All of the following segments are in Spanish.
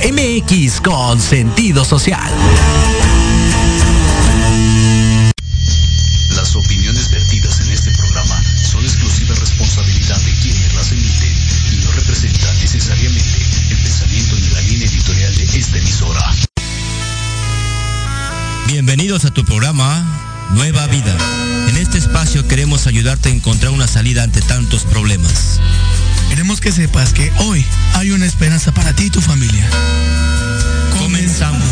MX con sentido social. Las opiniones vertidas en este programa son exclusiva responsabilidad de quienes las emiten y no representan necesariamente el pensamiento ni la línea editorial de esta emisora. Bienvenidos a tu programa Nueva Vida. En este espacio queremos ayudarte a encontrar una salida ante tantos problemas. Queremos que sepas que hoy hay una esperanza para ti y tu familia. Comenzamos.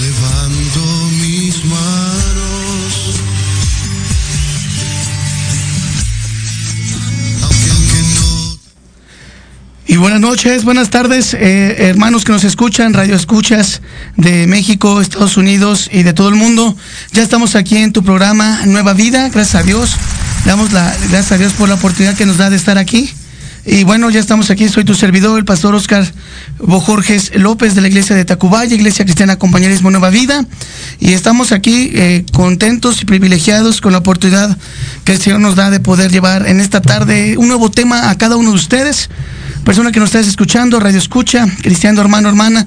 Levanto mis manos. Buenas noches, buenas tardes, eh, hermanos que nos escuchan, radio escuchas de México, Estados Unidos y de todo el mundo. Ya estamos aquí en tu programa Nueva Vida, gracias a Dios. Damos la gracias a Dios por la oportunidad que nos da de estar aquí. Y bueno, ya estamos aquí, soy tu servidor, el pastor Oscar Bojorges López de la iglesia de Tacubaya, Iglesia Cristiana Compañerismo Nueva Vida. Y estamos aquí eh, contentos y privilegiados con la oportunidad que el Señor nos da de poder llevar en esta tarde un nuevo tema a cada uno de ustedes persona que nos estás escuchando, Radio Escucha, cristiano hermano, hermana,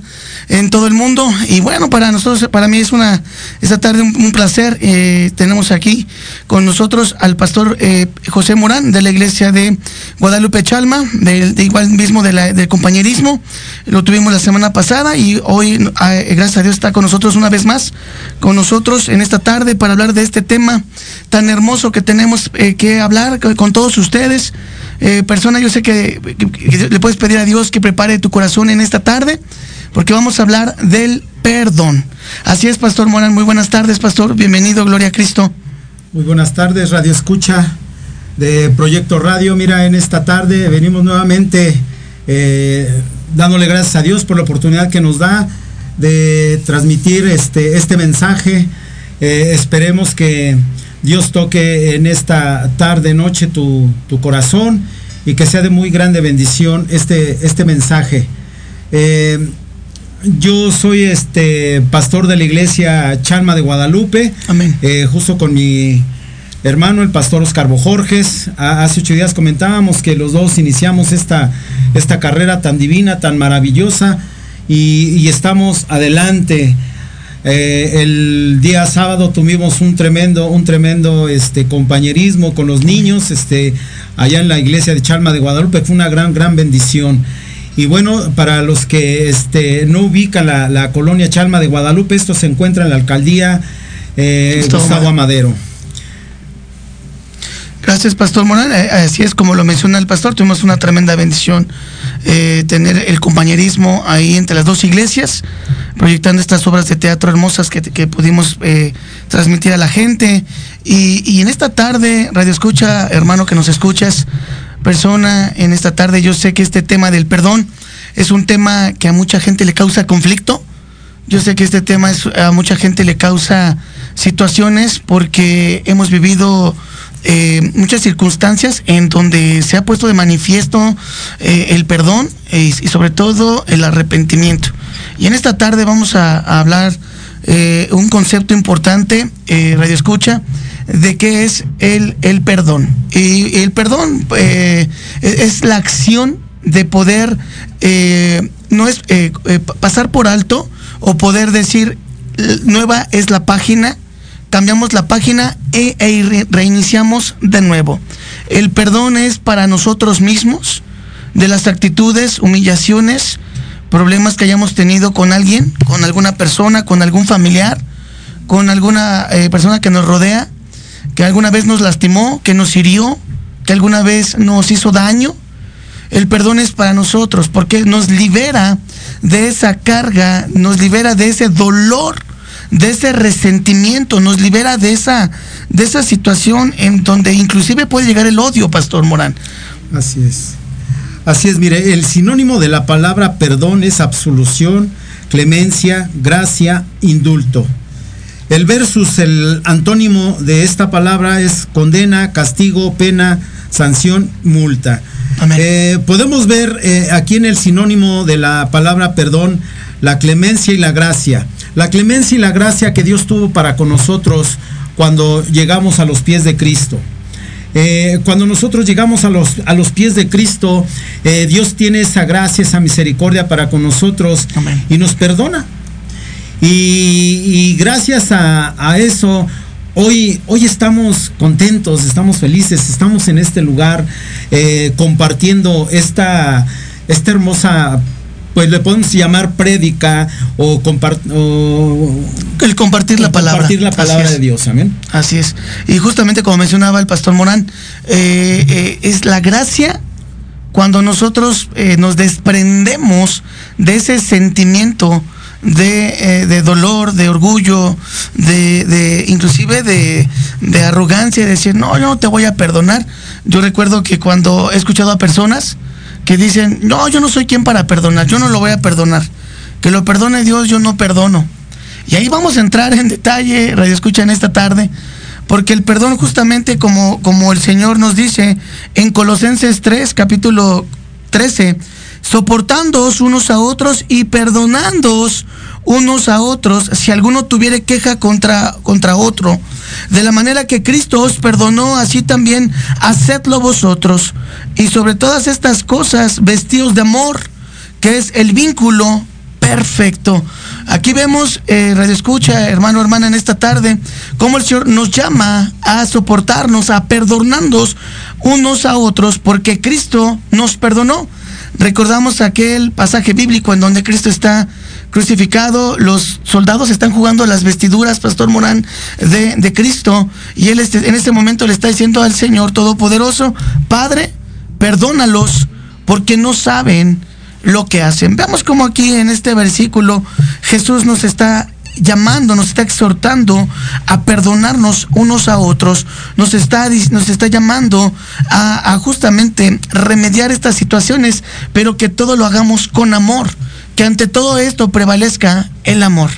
en todo el mundo. Y bueno, para nosotros, para mí es una, esta tarde un, placer. eh, tenemos aquí con nosotros al pastor eh, José Morán de la iglesia de Guadalupe Chalma, de, igual mismo de del compañerismo. Lo tuvimos la semana pasada y hoy, eh, gracias a Dios, está con nosotros una vez más, con nosotros en esta tarde para hablar de este tema tan hermoso que tenemos eh, que hablar con todos ustedes. Eh, persona, yo sé que, le puedes pedir a Dios que prepare tu corazón en esta tarde, porque vamos a hablar del perdón. Así es, Pastor Morán. Muy buenas tardes, Pastor. Bienvenido, Gloria a Cristo. Muy buenas tardes, Radio Escucha de Proyecto Radio. Mira, en esta tarde venimos nuevamente eh, dándole gracias a Dios por la oportunidad que nos da de transmitir este, este mensaje. Eh, esperemos que Dios toque en esta tarde, noche tu, tu corazón y que sea de muy grande bendición este, este mensaje. Eh, yo soy este pastor de la iglesia Chalma de Guadalupe, Amén. eh, justo con mi hermano, el pastor Oscar Bojorges. A- hace ocho días comentábamos que los dos iniciamos esta, esta carrera tan divina, tan maravillosa, y, y estamos adelante. Eh, el día sábado tuvimos un tremendo, un tremendo este, compañerismo con los niños, este, allá en la iglesia de Chalma de Guadalupe, fue una gran, gran bendición. Y bueno, para los que este, no ubican la, la colonia Chalma de Guadalupe, esto se encuentra en la alcaldía eh, Gustavo Gustavo Amadero. Gracias, Pastor Morán. Eh, Así es como lo menciona el pastor. Tuvimos una tremenda bendición eh, tener el compañerismo ahí entre las dos iglesias, proyectando estas obras de teatro hermosas que, que pudimos eh, transmitir a la gente. Y, y en esta tarde, Radio Escucha, hermano que nos escuchas, persona, en esta tarde yo sé que este tema del perdón es un tema que a mucha gente le causa conflicto. Yo sé que este tema es, a mucha gente le causa situaciones porque hemos vivido eh, muchas circunstancias en donde se ha puesto de manifiesto eh, el perdón eh, y sobre todo el arrepentimiento. Y en esta tarde vamos a, hablar un concepto importante, Radio Escucha, de qué es el, el perdón. Y el perdón eh, es, la acción de poder, no es pasar por alto o poder decir, "L- nueva es la página, cambiamos la página e, e re- reiniciamos de nuevo. El perdón es para nosotros mismos de las actitudes, humillaciones, problemas que hayamos tenido con alguien, con alguna persona, con algún familiar, con alguna eh, persona que nos rodea, que alguna vez nos lastimó, que nos hirió, que alguna vez nos hizo daño. El perdón es para nosotros porque nos libera de esa carga, nos libera de ese dolor, de ese resentimiento, nos libera de esa, de esa situación en donde inclusive puede llegar el odio, Pastor Morán. Así es. Así es, mire, el sinónimo de la palabra perdón es absolución, clemencia, gracia, indulto. El versus, el antónimo de esta palabra es condena, castigo, pena, sanción, multa. Eh, podemos ver eh, aquí en el sinónimo de la palabra perdón la clemencia y la gracia. La clemencia y la gracia que Dios tuvo para con nosotros cuando llegamos a los pies de Cristo. Eh, cuando nosotros llegamos a los, a los pies de Cristo, eh, Dios tiene esa gracia, esa misericordia para con nosotros Amén. y nos perdona. Y, y gracias a, a eso, hoy, hoy estamos contentos, estamos felices, estamos en este lugar eh, compartiendo esta, esta hermosa, pues le podemos llamar prédica o, compar- o- El compartir la palabra. compartir la palabra de Dios, amén. Así es. Y justamente como mencionaba el pastor Morán, eh, eh, es la gracia cuando nosotros eh, nos desprendemos de ese sentimiento de, eh, de dolor, de orgullo, de, de inclusive de, de arrogancia, de decir, no, yo no te voy a perdonar. Yo recuerdo que cuando he escuchado a personas que dicen, no, yo no soy quien para perdonar, yo no lo voy a perdonar. Que lo perdone Dios, yo no perdono. Y ahí vamos a entrar en detalle, Radio Escucha, en esta tarde, porque el perdón justamente como, como el Señor nos dice en Colosenses 3, capítulo 13, soportándoos unos a otros y perdonándoos unos a otros si alguno tuviere queja contra, contra otro. De la manera que Cristo os perdonó, así también hacedlo vosotros. Y sobre todas estas cosas, vestidos de amor, que es el vínculo perfecto. Aquí vemos, eh, hermano, hermana, en esta tarde, cómo el Señor nos llama a soportarnos, a perdonarnos unos a otros, porque Cristo nos perdonó. Recordamos aquel pasaje bíblico en donde Cristo está crucificado, los soldados están jugando las vestiduras, Pastor Morán, de, Cristo, y él este- en este momento le está diciendo al Señor Todopoderoso, Padre, perdónalos, porque no saben lo que hacen. Veamos cómo aquí en este versículo Jesús nos está llamando, nos está exhortando a perdonarnos unos a otros, nos está, nos está llamando a justamente remediar estas situaciones, pero que todo lo hagamos con amor, que ante todo esto prevalezca el amor.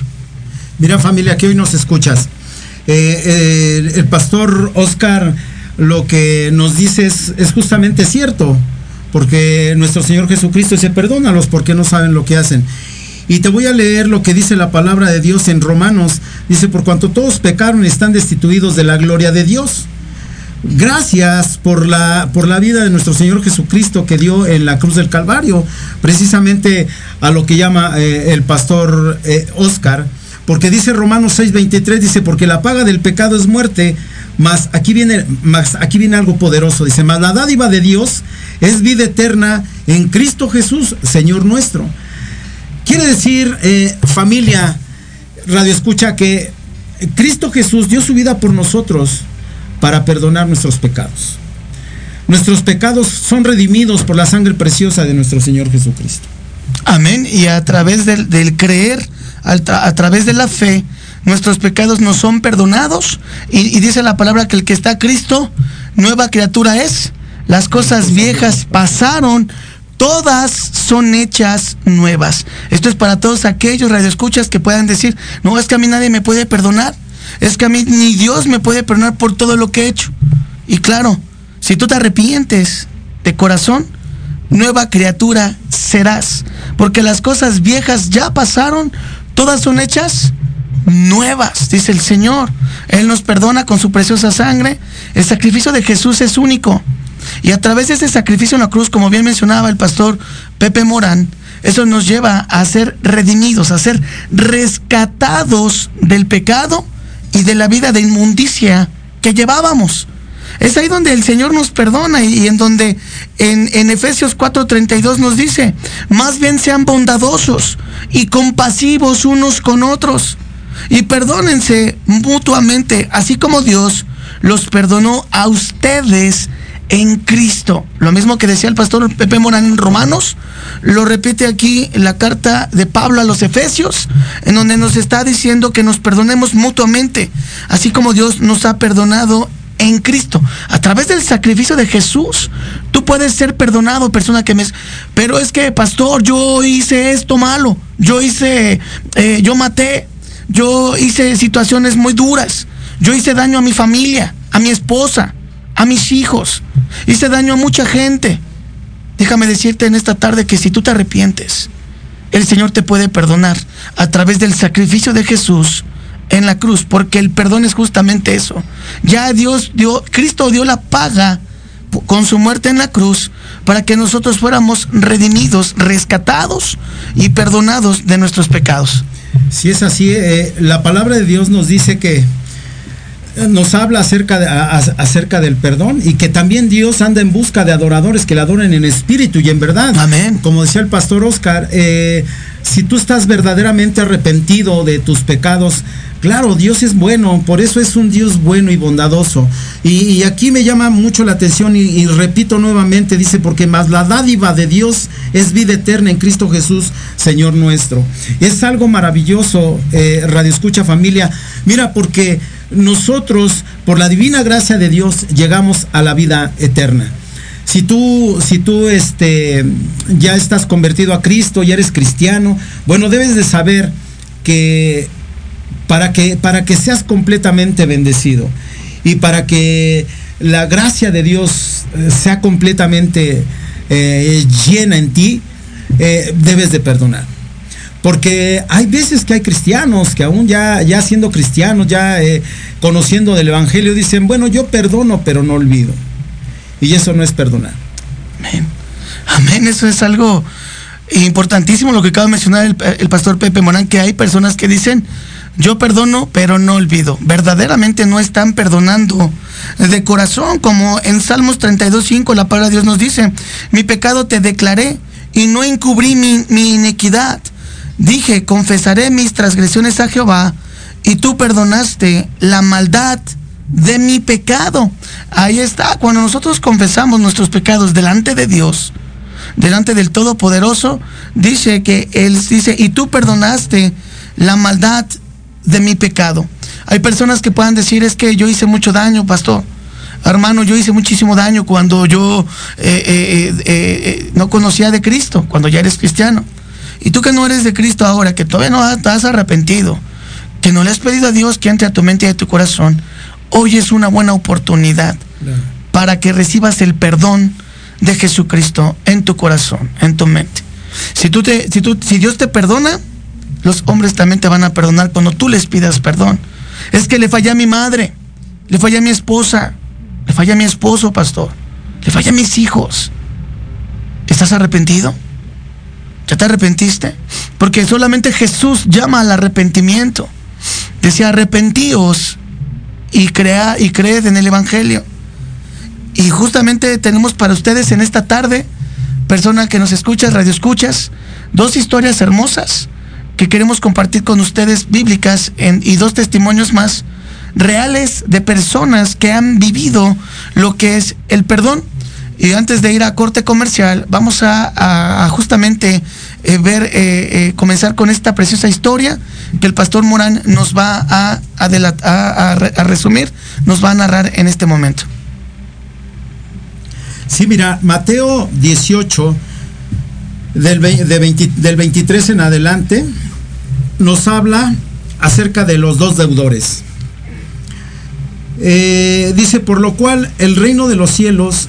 Mira familia, que hoy nos escuchas. Eh, eh, el pastor Oscar lo que nos dice es, es justamente cierto, porque nuestro Señor Jesucristo dice, perdónalos porque no saben lo que hacen. Y te voy a leer lo que dice la palabra de Dios en Romanos. Dice, por cuanto todos pecaron están destituidos de la gloria de Dios. Gracias por la, por la vida de nuestro Señor Jesucristo que dio en la cruz del Calvario, precisamente a lo que llama eh, el pastor eh, Oscar, porque dice Romanos 6:23, dice, porque la paga del pecado es muerte, mas aquí viene, mas aquí viene algo poderoso, dice, mas la dádiva de Dios es vida eterna en Cristo Jesús, Señor nuestro. Quiere decir, eh, familia, radio escucha, que Cristo Jesús dio su vida por nosotros para perdonar nuestros pecados. Nuestros pecados son redimidos por la sangre preciosa de nuestro Señor Jesucristo. Amén. Y a través del, del creer, a través de la fe, nuestros pecados nos son perdonados. Y, y dice la palabra que el que está Cristo, nueva criatura es. Las cosas viejas pasaron, todas son hechas nuevas. Esto es para todos aquellos radioescuchas que puedan decir, no, es que a mí nadie me puede perdonar. Es que a mí ni Dios me puede perdonar por todo lo que he hecho. Y claro, si tú te arrepientes de corazón, nueva criatura serás. Porque las cosas viejas ya pasaron, todas son hechas nuevas, dice el Señor. Él nos perdona con su preciosa sangre. El sacrificio de Jesús es único. Y a través de ese sacrificio en la cruz, como bien mencionaba el pastor Pepe Morán, eso nos lleva a ser redimidos, a ser rescatados del pecado y de la vida de inmundicia que llevábamos. Es ahí donde el Señor nos perdona y, en donde en, en Efesios 4:32 nos dice, más bien sean bondadosos y compasivos unos con otros y perdónense mutuamente, así como Dios los perdonó a ustedes en Cristo. Lo mismo que decía el pastor Pepe Morán en Romanos, lo repite aquí la carta de Pablo a los Efesios, en donde nos está diciendo que nos perdonemos mutuamente, así como Dios nos ha perdonado en Cristo. A través del sacrificio de Jesús, tú puedes ser perdonado, persona que me... Pero es que, pastor, yo hice esto malo, yo hice, eh, yo maté, yo hice situaciones muy duras, yo hice daño a mi familia, a mi esposa, a mis hijos, hice daño a mucha gente. Déjame decirte en esta tarde que si tú te arrepientes, el Señor te puede perdonar a través del sacrificio de Jesús en la cruz, porque el perdón es justamente eso. Ya Dios dio, Cristo dio la paga con su muerte en la cruz para que nosotros fuéramos redimidos, rescatados y perdonados de nuestros pecados. Si es así, eh, la palabra de Dios nos dice que nos habla acerca, de, a, acerca del perdón y que también Dios anda en busca de adoradores que le adoren en espíritu y en verdad. Amén. Como decía el pastor Oscar, eh, si tú estás verdaderamente arrepentido de tus pecados, claro, Dios es bueno, por eso es un Dios bueno y bondadoso. Y, y aquí me llama mucho la atención y, y, repito nuevamente, dice, porque más la dádiva de Dios es vida eterna en Cristo Jesús, Señor nuestro. Es algo maravilloso, eh, Radio Escucha familia. Mira, porque nosotros, por la divina gracia de Dios, llegamos a la vida eterna. Si tú, si tú este, ya estás convertido a Cristo, ya eres cristiano, bueno, debes de saber que para que, para que seas completamente bendecido y para que la gracia de Dios sea completamente eh, llena en ti, eh, debes de perdonar. Porque hay veces que hay cristianos que aún ya, ya siendo cristianos, ya eh, conociendo del Evangelio, dicen, bueno, yo perdono, pero no olvido. Y eso no es perdonar. Amén. Amén. Eso es algo importantísimo lo que acaba de mencionar el, el, pastor Pepe Morán, que hay personas que dicen, yo perdono, pero no olvido. Verdaderamente no están perdonando de corazón, como en Salmos 32.5 la palabra de Dios nos dice, mi pecado te declaré y no encubrí mi, mi iniquidad. Dije, confesaré mis transgresiones a Jehová y tú perdonaste la maldad de mi pecado. Ahí está, cuando nosotros confesamos nuestros pecados delante de Dios, delante del Todopoderoso, dice que Él dice, y tú perdonaste la maldad de mi pecado. Hay personas que puedan decir, es que yo hice mucho daño, pastor. Hermano, yo hice muchísimo daño cuando yo eh, eh, eh, no conocía de Cristo, cuando ya eres cristiano. Y tú que no eres de Cristo ahora, que todavía no has arrepentido, que no le has pedido a Dios que entre a tu mente y a tu corazón, hoy es una buena oportunidad para que recibas el perdón de Jesucristo en tu corazón, en tu mente. Si, tú te, si, tú, si Dios te perdona, los hombres también te van a perdonar cuando tú les pidas perdón. Es que le fallé a mi madre, le fallé a mi esposa, le fallé a mi esposo, pastor, le fallé a mis hijos. ¿Estás arrepentido? ¿Ya te arrepentiste? Porque solamente Jesús llama al arrepentimiento. Decía, arrepentíos y, crea, y creed en el Evangelio. Y justamente tenemos para ustedes en esta tarde, persona que nos escuchas, radio escuchas, dos historias hermosas que queremos compartir con ustedes, bíblicas, y dos testimonios más reales de personas que han vivido lo que es el perdón. Y antes de ir a corte comercial, vamos a, justamente eh, ver, eh, eh, comenzar con esta preciosa historia que el pastor Morán nos va a, resumir, nos va a narrar en este momento. Sí, mira, Mateo 18, del, de 20, del 23 en adelante, nos habla acerca de los dos deudores. Dice, por lo cual el reino de los cielos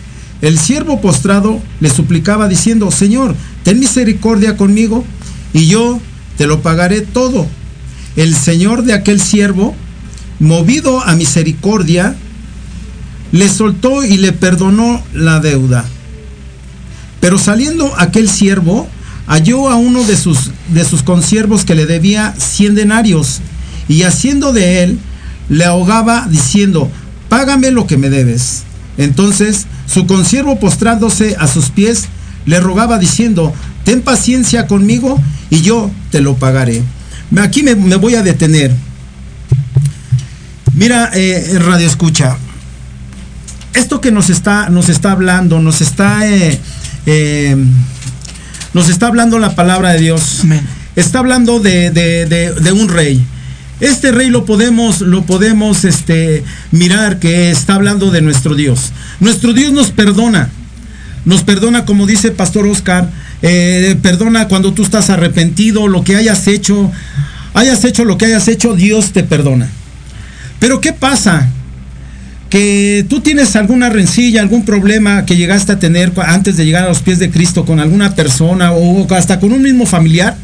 el siervo postrado le suplicaba diciendo, Señor, ten misericordia conmigo y yo te lo pagaré todo. El señor de aquel siervo, movido a misericordia, le soltó y le perdonó la deuda. Pero saliendo aquel siervo, halló a uno de sus, de sus consiervos que le debía cien denarios, y haciendo de él, le ahogaba diciendo, págame lo que me debes. Entonces su consiervo postrándose a sus pies, le rogaba diciendo, ten paciencia conmigo y yo te lo pagaré. Aquí me, me voy a detener. Mira, eh, Radio Escucha, esto que nos está, nos está hablando, nos está, eh, eh, nos está hablando la palabra de Dios. Amén. Está hablando de, de, de, de un rey Este rey lo podemos, lo podemos este, mirar que está hablando de nuestro Dios. Nuestro Dios nos perdona. Nos perdona, como dice Pastor Oscar, eh, perdona cuando tú estás arrepentido, lo que hayas hecho, hayas hecho lo que hayas hecho, Dios te perdona. Pero ¿qué pasa? Que tú tienes alguna rencilla, algún problema que llegaste a tener antes de llegar a los pies de Cristo con alguna persona o hasta con un mismo familiar.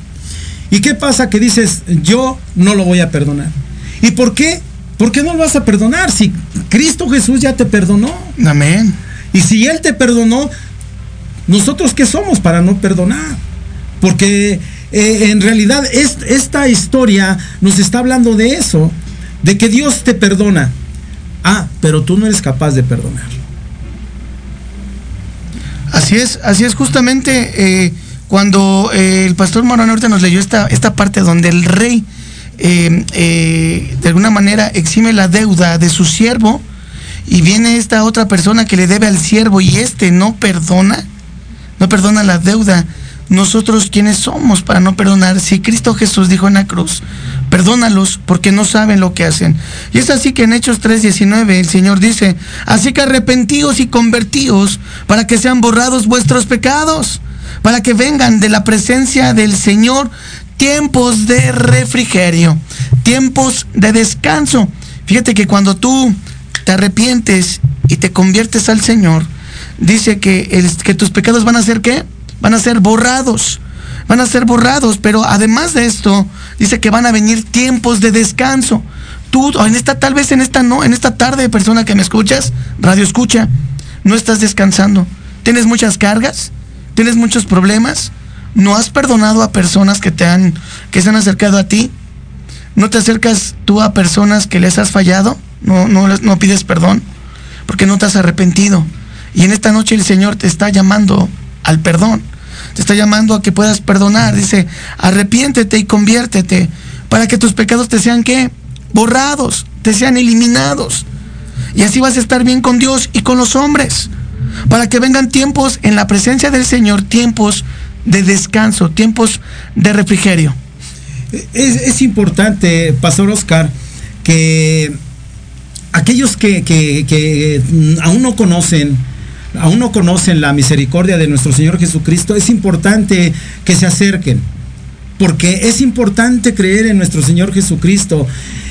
¿Y qué pasa que dices, yo no lo voy a perdonar? ¿Y por qué? ¿Por qué no lo vas a perdonar si Cristo Jesús ya te perdonó? Amén. Y si Él te perdonó, nosotros qué somos para no perdonar? Porque eh, en realidad es, esta historia nos está hablando de eso, de que Dios te perdona. Ah, pero tú no eres capaz de perdonar. Así es, así es justamente eh, cuando eh, el pastor Morano ahorita nos leyó esta, esta parte donde el rey de alguna manera exime la deuda de su siervo y viene esta otra persona que le debe al siervo y este no perdona, no perdona la deuda. Nosotros, ¿quiénes somos para no perdonar? Si Cristo Jesús dijo en la cruz, perdónalos porque no saben lo que hacen. Y es así que en Hechos 3:19 el Señor dice, así que arrepentíos y convertíos para que sean borrados vuestros pecados, para que vengan de la presencia del Señor tiempos de refrigerio, tiempos de descanso. Fíjate que cuando tú te arrepientes y te conviertes al Señor, dice que, el, que tus pecados van a ser qué? Van a ser borrados. Van a ser borrados, pero además de esto, dice que van a venir tiempos de descanso. Tú, en esta, tal vez en esta no, en esta tarde, persona que me escuchas, radio escucha, no estás descansando. Tienes muchas cargas, tienes muchos problemas, no has perdonado a personas que te han, que se han acercado a ti, no te acercas tú a personas que les has fallado, no, no, no pides perdón, porque no te has arrepentido. Y en esta noche el Señor te está llamando al perdón. Te está llamando a que puedas perdonar. Dice, arrepiéntete y conviértete para que tus pecados te sean qué? Borrados, te sean eliminados. Y así vas a estar bien con Dios y con los hombres. Para que vengan tiempos en la presencia del Señor, tiempos de descanso, tiempos de refrigerio. Es, importante, Pastor Oscar, que aquellos que, que aún no conocen, aún no conocen la misericordia de nuestro Señor Jesucristo, es importante que se acerquen, porque es importante creer en nuestro Señor Jesucristo.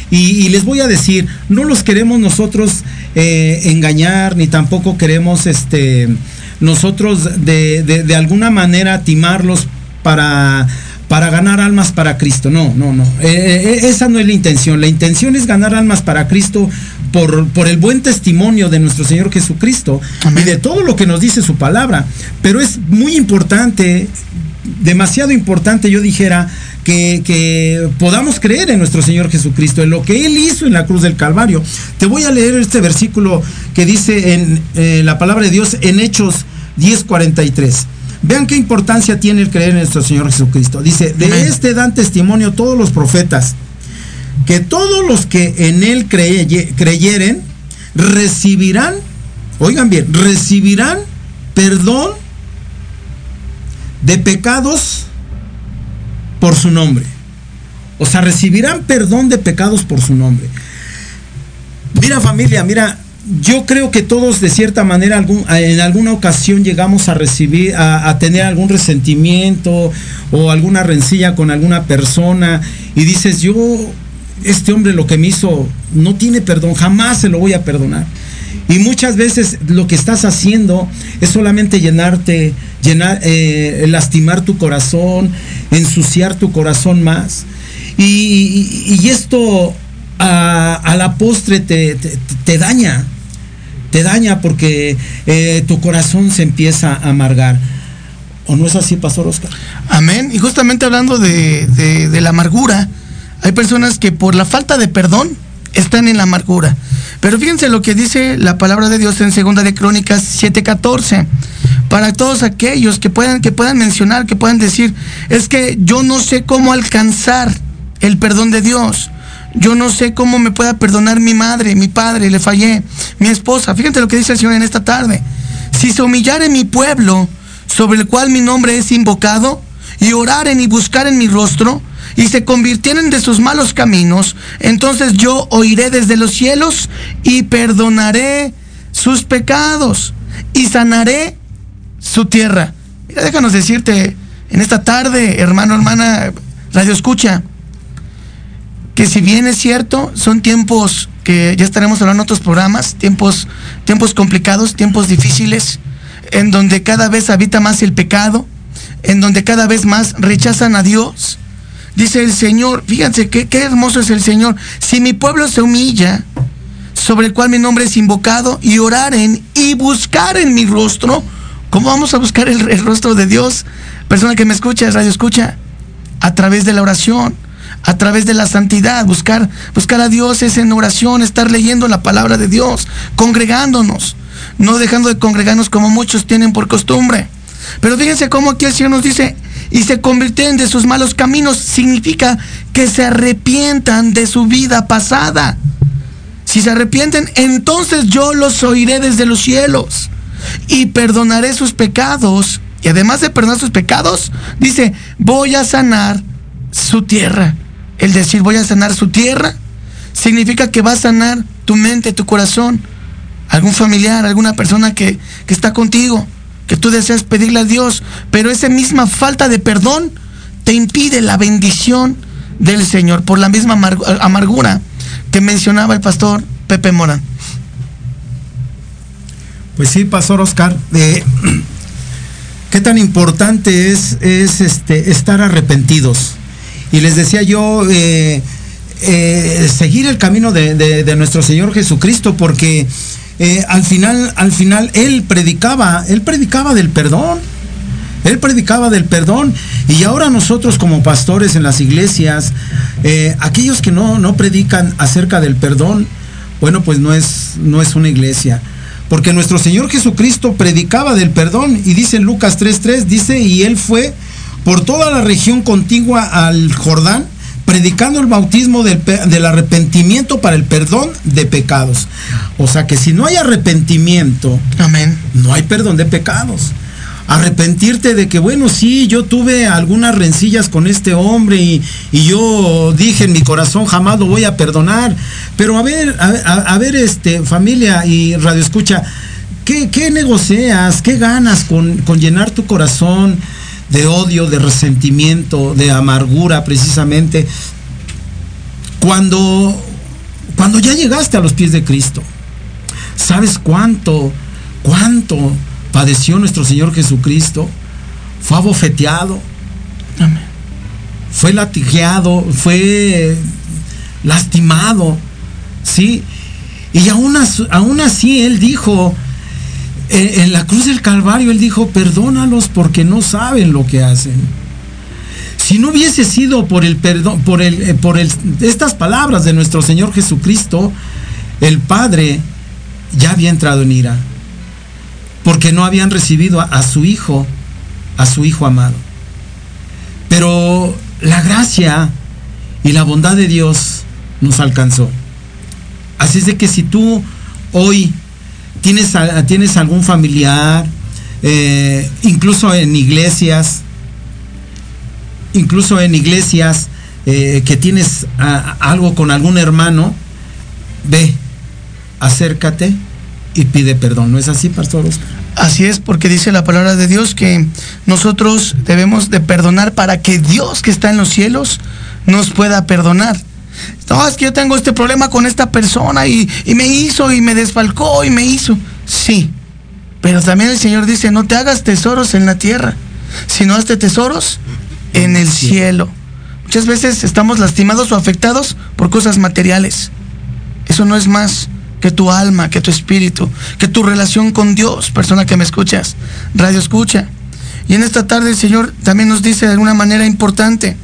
Y les voy a decir, no los queremos nosotros eh, engañar, ni tampoco queremos este, nosotros de, de, de alguna manera timarlos para para ganar almas para Cristo. No, no, no. Eh, eh, esa no es la intención. La intención es ganar almas para Cristo por, por el buen testimonio de nuestro Señor Jesucristo Amén. y de todo lo que nos dice su palabra. Pero es muy importante, demasiado importante, yo dijera, que, que, podamos creer en nuestro Señor Jesucristo, en lo que Él hizo en la cruz del Calvario. Te voy a leer este versículo que dice en eh, la palabra de Dios en Hechos 10:43. Vean qué importancia tiene el creer en nuestro Señor Jesucristo. Dice, de este dan testimonio todos los profetas, que todos los que en Él creye, creyeren recibirán, oigan bien, recibirán perdón de pecados por su nombre. O sea, recibirán perdón de pecados por su nombre. Mira familia, mira, yo creo que todos de cierta manera en alguna ocasión llegamos a recibir, a, a, tener algún resentimiento o alguna rencilla con alguna persona y dices, yo, este hombre lo que me hizo no tiene perdón, jamás se lo voy a perdonar. Y muchas veces lo que estás haciendo es solamente llenarte, llenar, eh, lastimar tu corazón, ensuciar tu corazón más. Y, esto a, la postre te, te, daña, te daña porque eh, tu corazón se empieza a amargar. ¿O no es así, Pastor Oscar? Amén. Y justamente hablando de, de, la amargura, hay personas que por la falta de perdón están en la amargura. Pero fíjense lo que dice la palabra de Dios en Segunda de Crónicas 7:14. Para todos aquellos que puedan, que puedan mencionar, que puedan decir, es que yo no sé cómo alcanzar el perdón de Dios. Yo no sé cómo me pueda perdonar mi madre, mi padre, le fallé, mi esposa. Fíjate lo que dice el Señor en esta tarde. Si se humillare mi pueblo, sobre el cual mi nombre es invocado, y oraren y buscaren mi rostro, y se convirtieren de sus malos caminos, entonces yo oiré desde los cielos y perdonaré sus pecados y sanaré su tierra. Mira, déjanos decirte en esta tarde, hermano, hermana, radio escucha, que si bien es cierto, son tiempos que ya estaremos hablando en otros programas, tiempos, tiempos complicados, tiempos difíciles, en donde cada vez habita más el pecado, en donde cada vez más rechazan a Dios. Dice el Señor, fíjense qué, qué hermoso es el Señor. Si mi pueblo se humilla, sobre el cual mi nombre es invocado, y oraren y buscaren mi rostro, ¿cómo vamos a buscar el, el rostro de Dios? Persona que me escucha, radio escucha, a través de la oración a través de la santidad, buscar, buscar a Dios es en oración, estar leyendo la palabra de Dios, congregándonos, no dejando de congregarnos como muchos tienen por costumbre. Pero fíjense cómo aquí el Señor nos dice, y se convierten de sus malos caminos, significa que se arrepientan de su vida pasada. Si se arrepienten, entonces yo los oiré desde los cielos y perdonaré sus pecados. Y además de perdonar sus pecados, dice, voy a sanar su tierra. El decir voy a sanar su tierra significa que va a sanar tu mente, tu corazón, algún familiar, alguna persona que, que está contigo, que tú deseas pedirle a Dios, pero esa misma falta de perdón te impide la bendición del Señor por la misma amargura que mencionaba el pastor Pepe Morán. Pues sí, Pastor Oscar, eh, qué tan importante es, es este, estar arrepentidos. Y les decía yo, eh, eh, seguir el camino de, de, nuestro Señor Jesucristo, porque eh, al final, al final, Él predicaba, Él predicaba del perdón. Él predicaba del perdón y ahora nosotros como pastores en las iglesias, eh, aquellos que no, no predican acerca del perdón, bueno, pues no es, no es una iglesia. Porque nuestro Señor Jesucristo predicaba del perdón y dice en Lucas 3.3, dice, y Él fue por toda la región contigua al Jordán, predicando el bautismo del, del, arrepentimiento para el perdón de pecados. O sea que si no hay arrepentimiento, Amén. no hay perdón de pecados. Arrepentirte de que, bueno, sí, yo tuve algunas rencillas con este hombre y, y yo dije en mi corazón, jamás lo voy a perdonar. Pero a ver, a, ver, este, familia y radio escucha, ¿qué, qué negocias? ¿Qué ganas con, con llenar tu corazón? De odio, de resentimiento, de amargura precisamente, cuando, cuando ya llegaste a los pies de Cristo. ¿Sabes cuánto, cuánto padeció nuestro Señor Jesucristo? Fue abofeteado, fue latigeado, fue lastimado, ¿sí? Y aún, aún así Él dijo, en la cruz del Calvario él dijo, perdónalos porque no saben lo que hacen. Si no hubiese sido por el perdón, por el, por el, estas palabras de nuestro Señor Jesucristo, el Padre ya había entrado en ira. Porque no habían recibido a, a su Hijo, a su Hijo amado. Pero la gracia y la bondad de Dios nos alcanzó. Así es de que si tú hoy tienes, tienes algún familiar, eh, incluso en iglesias, incluso en iglesias eh, que tienes algo con algún hermano, ve, acércate y pide perdón. ¿No es así, Pastor Oscar? Así es, porque dice la palabra de Dios que nosotros debemos de perdonar para que Dios que está en los cielos nos pueda perdonar. No, es que yo tengo este problema con esta persona y, y, me hizo y me desfalcó y me hizo. Sí, pero también el Señor dice, no te hagas tesoros en la tierra, sino hazte tesoros en el cielo. Muchas veces estamos lastimados o afectados por cosas materiales. Eso no es más que tu alma, que tu espíritu, que tu relación con Dios, persona que me escuchas, radio escucha. Y en esta tarde el Señor también nos dice de alguna manera importante,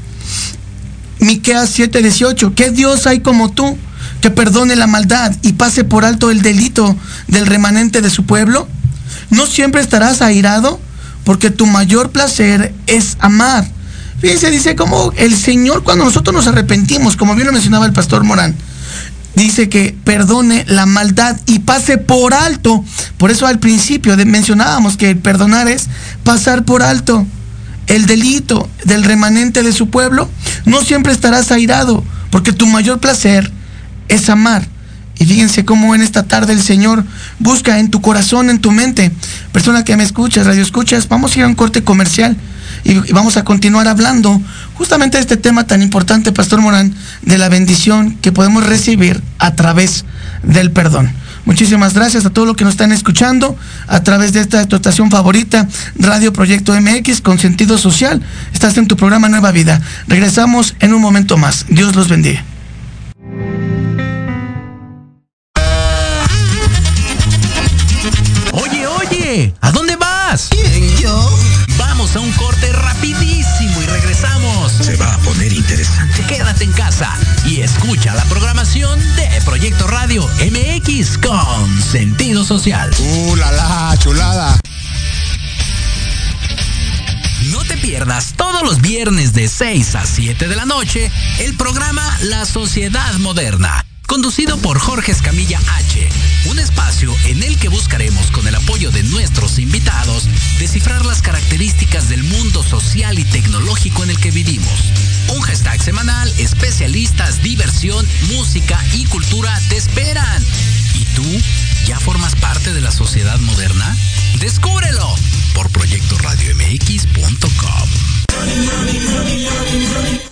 Miqueas 7:18, ¿qué Dios hay como tú que perdone la maldad y pase por alto el delito del remanente de su pueblo? ¿No siempre estarás airado? Porque tu mayor placer es amar. Fíjense, dice como el Señor cuando nosotros nos arrepentimos, como bien lo mencionaba el pastor Morán, dice que perdone la maldad y pase por alto. Por eso al principio mencionábamos que el perdonar es pasar por alto el delito del remanente de su pueblo, no siempre estarás airado, porque tu mayor placer es amar. Y fíjense cómo en esta tarde el Señor busca en tu corazón, en tu mente. Persona que me escuchas, radio escuchas, vamos a ir a un corte comercial y vamos a continuar hablando justamente de este tema tan importante, Pastor Morán, de la bendición que podemos recibir a través del perdón. Muchísimas gracias a todos los que nos están escuchando a través de esta estación favorita, Radio Proyecto MX con sentido social. Estás en tu programa Nueva Vida. Regresamos en un momento más. Dios los bendiga. Oye, oye, ¿a dónde vas? ¿Quién, yo? Vamos a un corte rapidísimo y regresamos. Se va a poner interesante. Quédate en casa y escucha la programación de Proyecto Radio MX con sentido social. ¡Uh, la, la, chulada! No te pierdas todos los viernes de 6 a 7 de la noche el programa La Sociedad Moderna, conducido por Jorge Escamilla H. Un espacio en el que buscaremos con el apoyo de nuestros invitados descifrar las características del mundo social y tecnológico en el que vivimos. Un hashtag especialistas, diversión, música y cultura te esperan. ¿Y tú ya formas parte de la sociedad moderna? Descúbrelo por proyectoradiomx.com.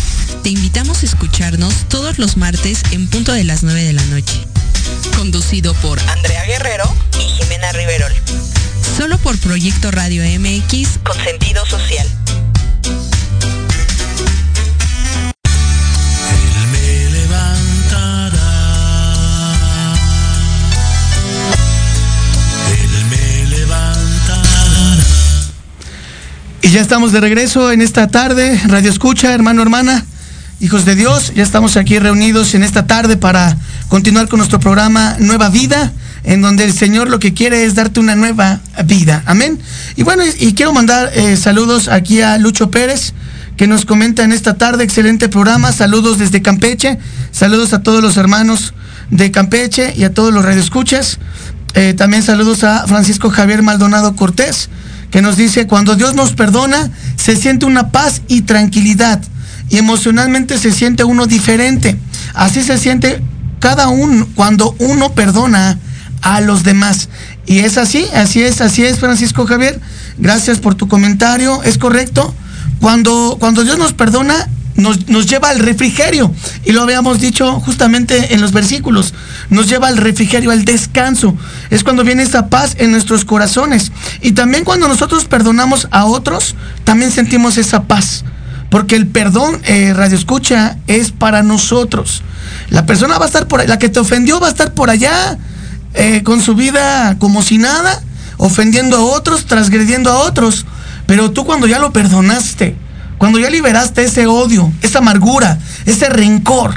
Te invitamos a escucharnos todos los martes en punto de las 9 de la noche. Conducido por Andrea Guerrero y Jimena Riverol, solo por Proyecto Radio MX. con sentido social. Él me levantará. Él me levantará. Y ya estamos de regreso en esta tarde, Radio Escucha, hermano, hermana, hijos de Dios, ya estamos aquí reunidos en esta tarde para continuar con nuestro programa Nueva Vida, en donde el Señor lo que quiere es darte una nueva vida. Amén. Y bueno, y, quiero mandar eh, saludos aquí a Lucho Pérez, que nos comenta en esta tarde, excelente programa, saludos desde Campeche, saludos a todos los hermanos de Campeche y a todos los radioescuchas. Eh, también saludos a Francisco Javier Maldonado Cortés, que nos dice, cuando Dios nos perdona, se siente una paz y tranquilidad. Y emocionalmente se siente uno diferente. Así se siente cada uno cuando uno perdona a los demás. Y es así, así es, así es, Francisco Javier. Gracias por tu comentario. Es correcto. Cuando, cuando Dios nos perdona, nos, nos lleva al refrigerio. Y lo habíamos dicho justamente en los versículos. Nos lleva al refrigerio, al descanso. Es cuando viene esa paz en nuestros corazones. Y también cuando nosotros perdonamos a otros, también sentimos esa paz. Porque el perdón, eh, Radio Escucha, es para nosotros. La persona va a estar por la que te ofendió va a estar por allá, eh, con su vida como si nada, ofendiendo a otros, transgrediendo a otros. Pero tú cuando ya lo perdonaste, cuando ya liberaste ese odio, esa amargura, ese rencor,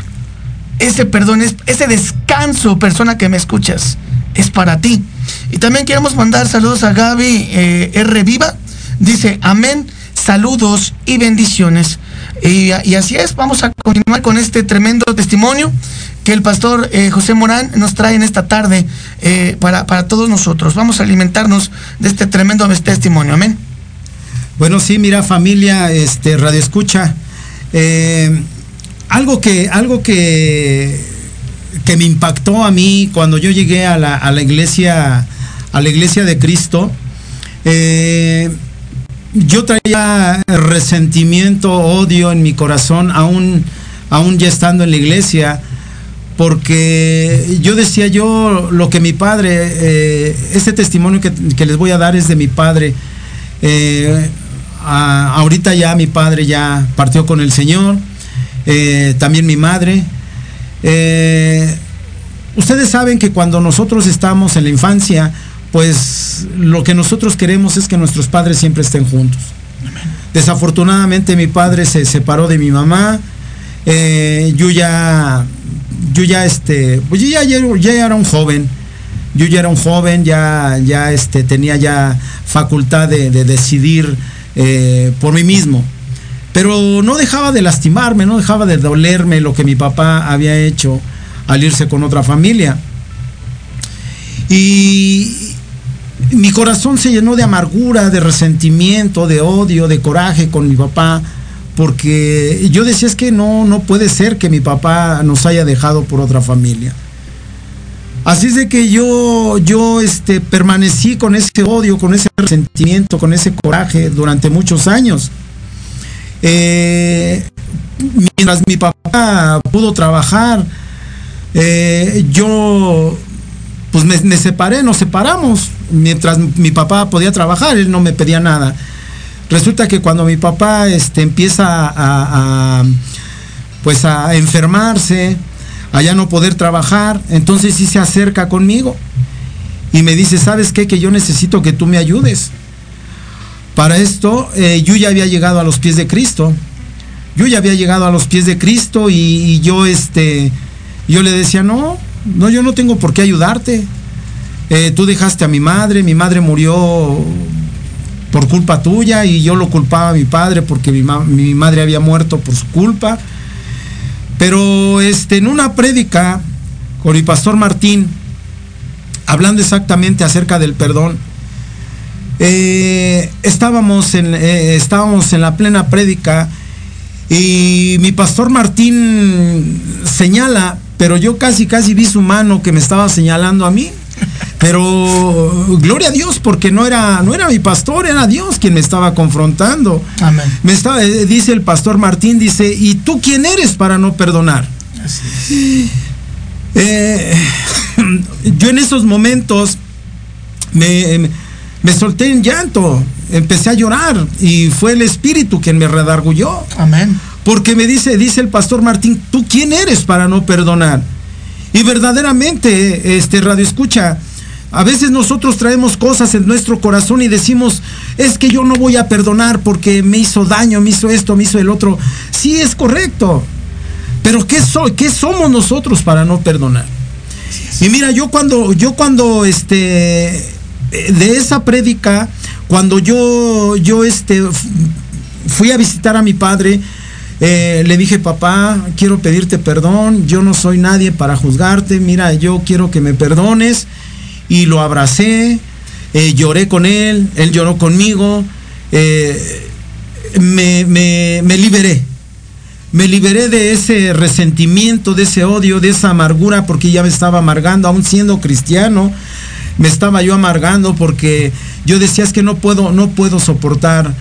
ese perdón, es- ese descanso, persona que me escuchas, es para ti. Y también queremos mandar saludos a Gaby eh, R. Viva. Dice, amén, saludos y bendiciones. Y, así es, vamos a continuar con este tremendo testimonio que el pastor eh, José Morán nos trae en esta tarde eh, para, para todos nosotros. Vamos a alimentarnos de este tremendo testimonio, amén. Bueno, sí, mira familia, este Radio Escucha, eh, algo que algo que que me impactó a mí cuando yo llegué a la, a la iglesia a la iglesia de Cristo, yo traía resentimiento, odio en mi corazón, aún aún ya estando en la iglesia, porque yo decía yo lo que mi padre, eh, este testimonio que, les voy a dar es de mi padre. Eh, ahorita ya mi padre ya partió con el Señor, eh, también mi madre. Ustedes saben que cuando nosotros estamos en la infancia, pues lo que nosotros queremos es que nuestros padres siempre estén juntos. Desafortunadamente mi padre se separó de mi mamá. Eh, yo ya, yo ya este, pues yo ya, era un joven. Yo ya era un joven, ya, ya este, tenía ya facultad de, decidir eh, por mí mismo. Pero no dejaba de lastimarme, no dejaba de dolerme lo que mi papá había hecho al irse con otra familia. Y mi corazón se llenó de amargura, de resentimiento, de odio, de coraje con mi papá, porque yo decía es que no, no puede ser que mi papá nos haya dejado por otra familia. Así es de que yo, yo este, permanecí con ese odio, con ese resentimiento, con ese coraje durante muchos años. Eh, mientras mi papá pudo trabajar, eh, yo pues me, separé, nos separamos. Mientras mi papá podía trabajar, él no me pedía nada. Resulta que cuando mi papá este, empieza a, pues a enfermarse, a ya no poder trabajar, entonces sí se acerca conmigo y me dice, ¿sabes qué? Que yo necesito que tú me ayudes. Para esto, eh, yo ya había llegado a los pies de Cristo. Yo ya había llegado a los pies de Cristo y, y yo, este, yo le decía, no, no, yo no tengo por qué ayudarte. Eh, tú dejaste a mi madre, mi madre murió por culpa tuya y yo lo culpaba a mi padre porque mi, madre había muerto por su culpa. Pero este, en una prédica con mi pastor Martín, hablando exactamente acerca del perdón, eh, estábamos, en, eh, estábamos en la plena prédica y mi pastor Martín señala pero yo casi, casi vi su mano que me estaba señalando a mí. Pero gloria a Dios, porque no era, no era mi pastor, era Dios quien me estaba confrontando. Amén. Me estaba, eh, dice el pastor Martín, dice, ¿y tú quién eres para no perdonar? Eh, yo en esos momentos me, me solté en llanto, empecé a llorar y fue el Espíritu quien me redargulló. Amén. Porque me dice, dice el pastor Martín, ¿tú quién eres para no perdonar? Y verdaderamente, este radio escucha, a veces nosotros traemos cosas en nuestro corazón y decimos, es que yo no voy a perdonar porque me hizo daño, me hizo esto, me hizo el otro. Sí, es correcto. Pero ¿qué, soy? ¿qué somos nosotros para no perdonar? Y mira, yo cuando, yo cuando, este, de esa prédica, cuando yo, yo, este, fui a visitar a mi padre, eh, le dije, papá, quiero pedirte perdón, yo no soy nadie para juzgarte, mira, yo quiero que me perdones. Y lo abracé, eh, lloré con él, él lloró conmigo, eh, me, me liberé. Me liberé de ese resentimiento, de ese odio, de esa amargura, porque ya me estaba amargando, aún siendo cristiano, me estaba yo amargando porque yo decía es que no puedo, no puedo soportar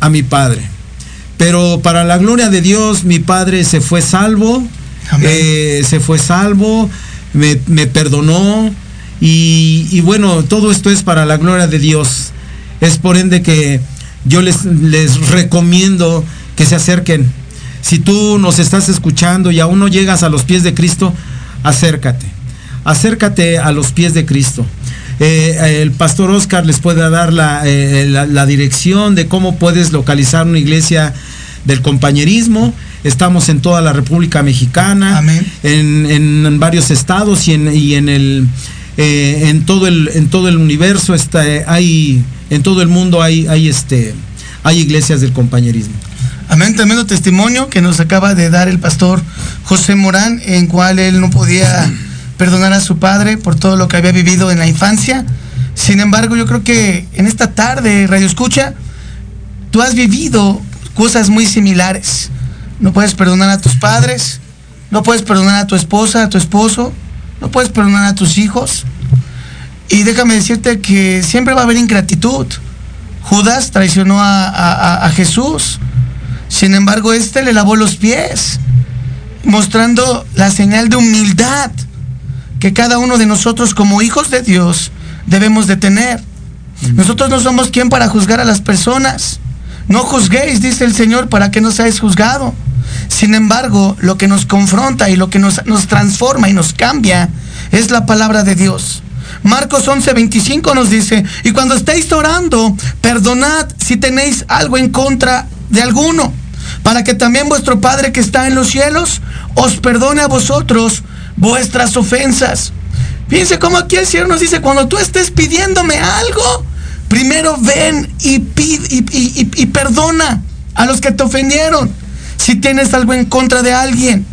a mi padre pero para la gloria de Dios, mi padre se fue salvo, eh, se fue salvo, me, perdonó y, bueno, todo esto es para la gloria de Dios. Es por ende que yo les, les recomiendo que se acerquen. Si tú nos estás escuchando y aún no llegas a los pies de Cristo, acércate. Acércate a los pies de Cristo. Eh, el pastor Oscar les puede dar eh, la, dirección de cómo puedes localizar una iglesia del compañerismo. Estamos en toda la República Mexicana, En, varios estados y en, el eh, en todo el en todo el universo está hay en todo el mundo hay hay este hay iglesias del compañerismo. Amén, tremendo testimonio que nos acaba de dar el pastor José Morán, en cual él no podía perdonar a su padre por todo lo que había vivido en la infancia. Sin embargo, yo creo que en esta tarde, Radio Escucha, tú has vivido cosas muy similares. No puedes perdonar a tus padres, no puedes perdonar a tu esposa, a tu esposo, no puedes perdonar a tus hijos. Y déjame decirte que siempre va a haber ingratitud. Judas traicionó a, a Jesús. Sin embargo, este le lavó los pies, mostrando la señal de humildad que cada uno de nosotros como hijos de Dios debemos de tener. Nosotros no somos quien para juzgar a las personas. No juzguéis, dice el Señor, para que no seáis juzgado. Sin embargo, lo que nos confronta y lo que nos, nos transforma y nos cambia es la palabra de Dios. Marcos 11:25 nos dice, y cuando estéis orando, perdonad si tenéis algo en contra de alguno, para que también vuestro Padre que está en los cielos os perdone a vosotros vuestras ofensas. Fíjense cómo aquí el Señor nos dice, cuando tú estés pidiéndome algo, primero ven y, y, perdona a los que te ofendieron. Si tienes algo en contra de alguien,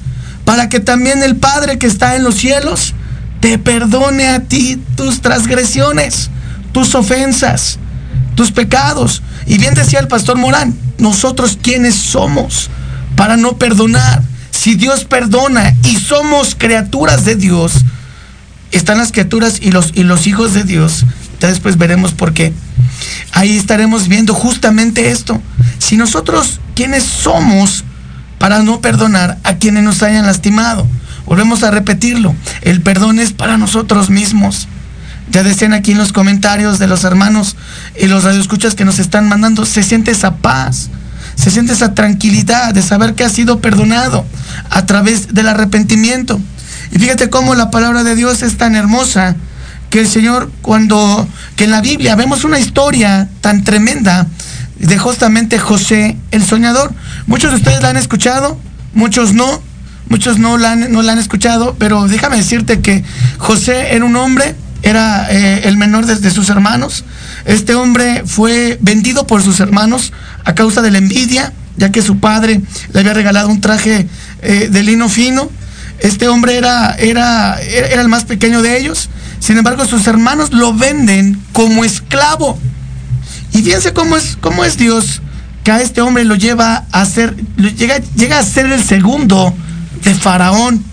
para que también el Padre que está en los cielos te perdone a ti tus transgresiones, tus ofensas, tus pecados. Y bien decía el pastor Morán, nosotros quiénes somos para no perdonar. Si Dios perdona y somos criaturas de Dios, están las criaturas y los, y los hijos de Dios. Ya después veremos por qué. Ahí estaremos viendo justamente esto. Si nosotros, ¿quiénes somos para no perdonar a quienes nos hayan lastimado? Volvemos a repetirlo. El perdón es para nosotros mismos. Ya decían aquí en los comentarios de los hermanos y los radioescuchas que nos están mandando, se siente esa paz, se siente esa tranquilidad de saber que ha sido perdonado a través del arrepentimiento. Y fíjate cómo la palabra de Dios es tan hermosa que el Señor cuando, que en la Biblia vemos una historia tan tremenda de justamente José el soñador. Muchos de ustedes la han escuchado, muchos no, muchos no la han, no han escuchado, pero déjame decirte que José era un hombre, era eh, el menor de, sus hermanos. Este hombre fue vendido por sus hermanos a causa de la envidia, ya que su padre le había regalado un traje eh, de lino fino. Este hombre era, era, era el más pequeño de ellos. Sin embargo, sus hermanos lo venden como esclavo. Y fíjense cómo es, cómo es Dios que a este hombre lo lleva a ser, llega, llega a ser el segundo de Faraón.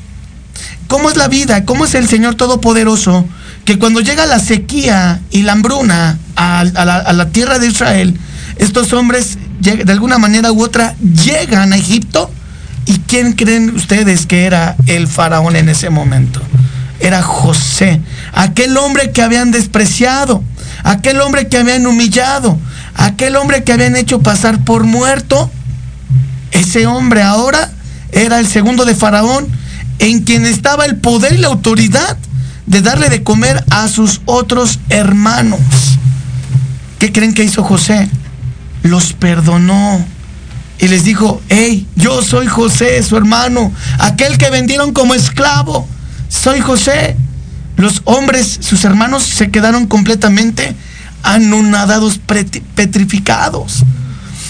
¿Cómo es la vida? ¿Cómo es el Señor Todopoderoso? Que cuando llega la sequía y la hambruna a, la, tierra de Israel, estos hombres de alguna manera u otra llegan a Egipto. ¿Y quién creen ustedes que era el faraón en ese momento? Era José, aquel hombre que habían despreciado, aquel hombre que habían humillado, aquel hombre que habían hecho pasar por muerto. Ese hombre ahora era el segundo de Faraón, en quien estaba el poder y la autoridad de darle de comer a sus otros hermanos. ¿Qué creen que hizo José? Los perdonó y les dijo, hey, yo soy José, su hermano, aquel que vendieron como esclavo, soy José. Los hombres, sus hermanos, se quedaron completamente anonadados, petrificados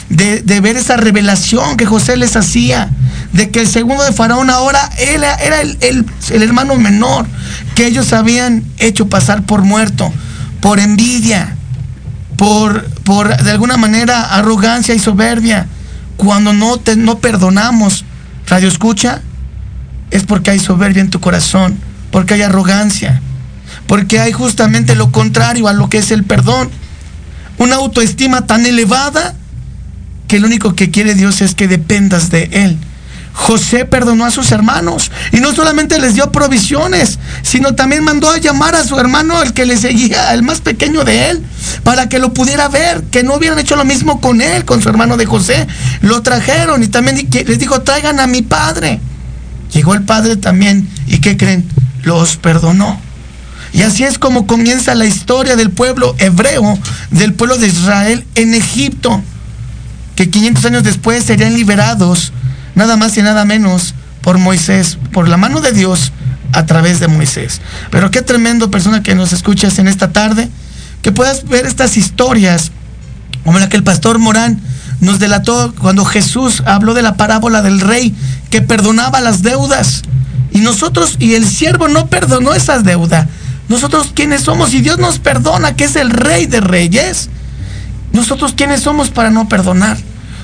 de, ver esa revelación que José les hacía, de que el segundo de Faraón ahora era, era el, el, hermano menor que ellos habían hecho pasar por muerto, por envidia, por, por de alguna manera arrogancia y soberbia. Cuando no, te, no perdonamos, radio escucha, es porque hay soberbia en tu corazón, porque hay arrogancia, porque hay justamente lo contrario a lo que es el perdón. Una autoestima tan elevada que lo único que quiere Dios es que dependas de Él. José perdonó a sus hermanos y no solamente les dio provisiones, sino también mandó a llamar a su hermano, el que le seguía, el más pequeño de él, para que lo pudiera ver, que no hubieran hecho lo mismo con él, con su hermano de José. Lo trajeron y también les dijo, traigan a mi padre. Llegó el padre también y ¿qué creen? Los perdonó. Y así es como comienza la historia del pueblo hebreo, del pueblo de Israel en Egipto que 500 años después serían liberados, nada más y nada menos, por Moisés, por la mano de Dios a través de Moisés. Pero qué tremendo persona que nos escuchas en esta tarde, que puedas ver estas historias, como la que el pastor Morán nos delató cuando Jesús habló de la parábola del rey que perdonaba las deudas. Y nosotros, y el siervo no perdonó esas deudas. Nosotros quienes somos, y Dios nos perdona, que es el rey de reyes. Nosotros quiénes somos para no perdonar.